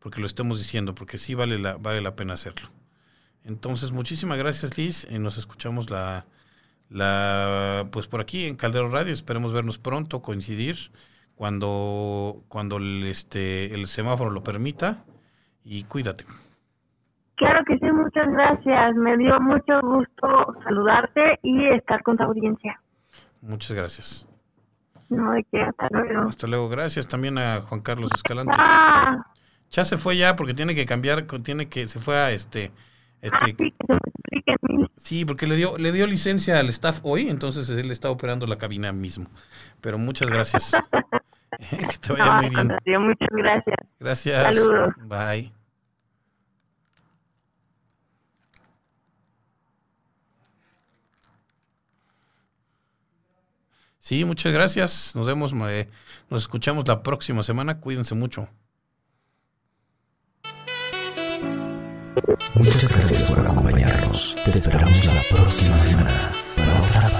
porque lo estemos diciendo, porque sí vale la, vale la pena hacerlo. Entonces, muchísimas gracias, Liz. y nos escuchamos la pues por aquí en Caldero Radio. Esperemos vernos pronto, coincidir cuando, cuando el, este, el semáforo lo permita. Y cuídate. Claro que sí, muchas gracias. Me dio mucho gusto saludarte y estar con tu audiencia. Muchas gracias. No de que hasta luego. Hasta luego. Gracias también a Juan Carlos Escalante. Ah, Ya se fue ya porque tiene que cambiar, tiene que, se fue a este, este, que se explique mil. sí, porque le dio, le dio licencia al staff hoy, entonces él está operando la cabina mismo. Pero muchas gracias. que te vaya No, muy bien. contrario, muchas gracias. Gracias. Saludos. Bye. Sí, muchas gracias. Nos vemos, eh, nos escuchamos la próxima semana. Cuídense mucho. Muchas gracias por acompañarnos. Te esperamos la próxima semana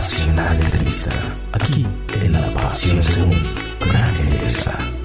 apasionante entrevista. Aquí en La Pasión Según con Ángel.